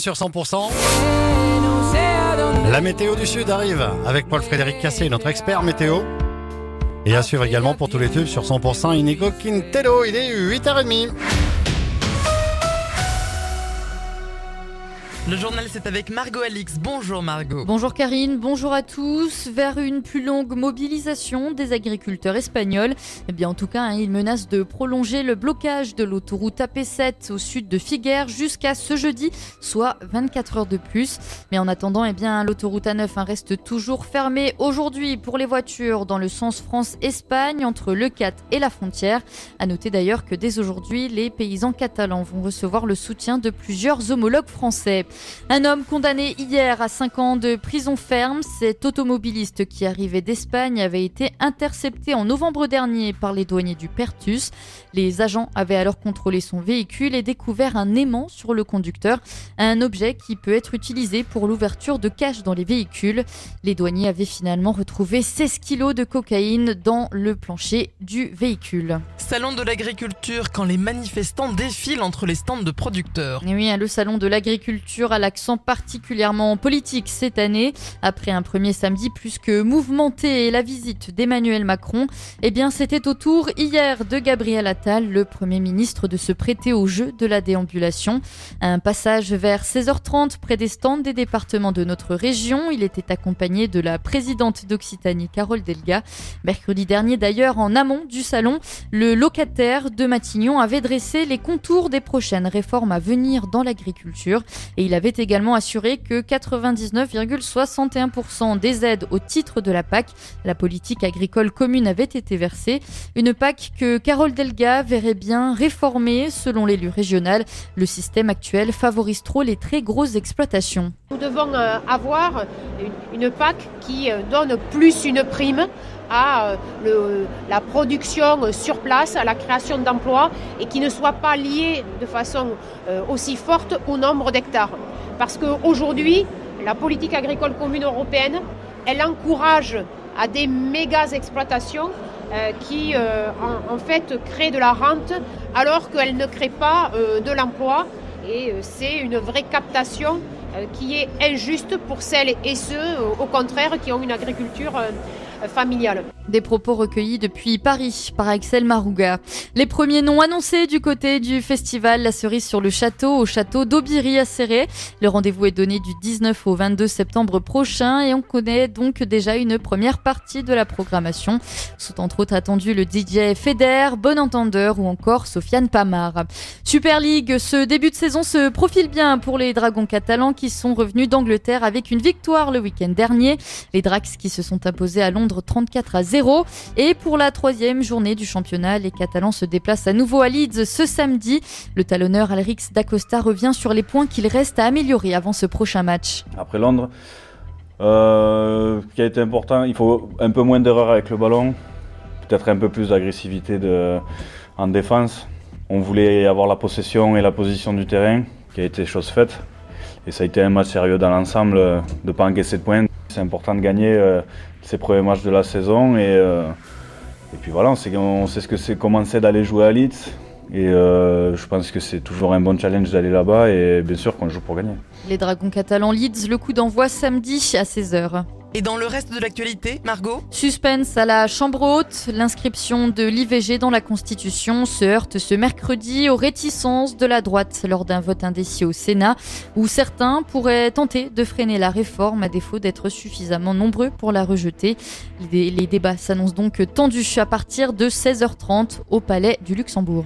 sur 100%. La météo du Sud arrive avec Paul-Frédéric Cassé, notre expert météo. Et à suivre également pour tous les tubes sur 100% Inigo Quintero, il est 8h30. Le journal, c'est avec Margot Alix. Bonjour Margot. Bonjour Karine, bonjour à tous. Vers une plus longue mobilisation des agriculteurs espagnols, eh bien en tout cas, hein, ils menacent de prolonger le blocage de l'autoroute AP7 au sud de Figueres jusqu'à ce jeudi, soit 24 heures de plus. Mais en attendant, eh bien l'autoroute A9 hein, reste toujours fermée aujourd'hui pour les voitures dans le sens France-Espagne entre le 4 et la frontière. À noter d'ailleurs que dès aujourd'hui, les paysans catalans vont recevoir le soutien de plusieurs homologues français. Un homme condamné hier à 5 ans de prison ferme, cet automobiliste qui arrivait d'Espagne avait été intercepté en novembre dernier par les douaniers du Pertus. Les agents avaient alors contrôlé son véhicule et découvert un aimant sur le conducteur, un objet qui peut être utilisé pour l'ouverture de caches dans les véhicules. Les douaniers avaient finalement retrouvé 16 kilos de cocaïne dans le plancher du véhicule. Salon de l'agriculture quand les manifestants défilent entre les stands de producteurs. Et oui, hein, le salon de l'agriculture à l'accent particulièrement politique cette année. Après un premier samedi plus que mouvementé et la visite d'Emmanuel Macron, eh bien c'était au tour hier de Gabriel Attal, le Premier ministre, de se prêter au jeu de la déambulation. Un passage vers 16h30 près des stands des départements de notre région. Il était accompagné de la présidente d'Occitanie, Carole Delga. Mercredi dernier d'ailleurs, en amont du salon, le locataire de Matignon avait dressé les contours des prochaines réformes à venir dans l'agriculture il avait également assuré que 99,61% des aides au titre de la PAC, la politique agricole commune, avaient été versées. Une PAC que Carole Delga verrait bien réformer selon l'élu régional. Le système actuel favorise trop les très grosses exploitations. Nous devons euh, avoir une PAC qui euh, donne plus une prime à euh, la production sur place, à la création d'emplois et qui ne soit pas liée de façon euh, aussi forte au nombre d'hectares. Parce qu'aujourd'hui, la politique agricole commune européenne, elle encourage à des méga exploitations qui en, en, fait créent de la rente alors qu'elle ne crée pas de l'emploi et c'est une vraie captation qui est injuste pour celles et ceux au contraire qui ont une agriculture familiale. Des propos recueillis depuis Paris par Axel Marouga. Les premiers noms annoncés du côté du festival La Cerise sur le Château au château d'Aubiri à Serré. Le rendez-vous est donné du 19 au 22 septembre prochain et on connaît donc déjà une première partie de la programmation. Sont entre autres attendus le DJ Feder, Bon Entendeur ou encore Sofiane Pamar. Super League, ce début de saison se profile bien pour les Dragons catalans qui sont revenus d'Angleterre avec une victoire le week-end dernier. Les Drax qui se sont imposés à Londres 34 à 0 et pour la troisième journée du championnat, les Catalans se déplacent à nouveau à Leeds ce samedi. Le talonneur Alrix Dacosta revient sur les points qu'il reste à améliorer avant ce prochain match. Après Londres, euh, qui a été important, il faut un peu moins d'erreurs avec le ballon, peut-être un peu plus d'agressivité en défense. On voulait avoir la possession et la position du terrain, qui a été chose faite. Et ça a été un match sérieux dans l'ensemble, de ne pas encaisser de points. C'est important de gagner euh, ces premiers matchs de la saison. Et, euh, puis voilà, on sait, ce que c'est commencer d'aller jouer à Leeds. Et euh, je pense que c'est toujours un bon challenge d'aller là-bas et bien sûr qu'on joue pour gagner. Les Dragons catalans Leeds, le coup d'envoi samedi à 16h. Et dans le reste de l'actualité, Margot Suspense à la Chambre haute. L'inscription de l'IVG dans la Constitution se heurte ce mercredi aux réticences de la droite lors d'un vote indécis au Sénat, où certains pourraient tenter de freiner la réforme à défaut d'être suffisamment nombreux pour la rejeter. Les débats s'annoncent donc tendus à partir de 16h30 au Palais du Luxembourg.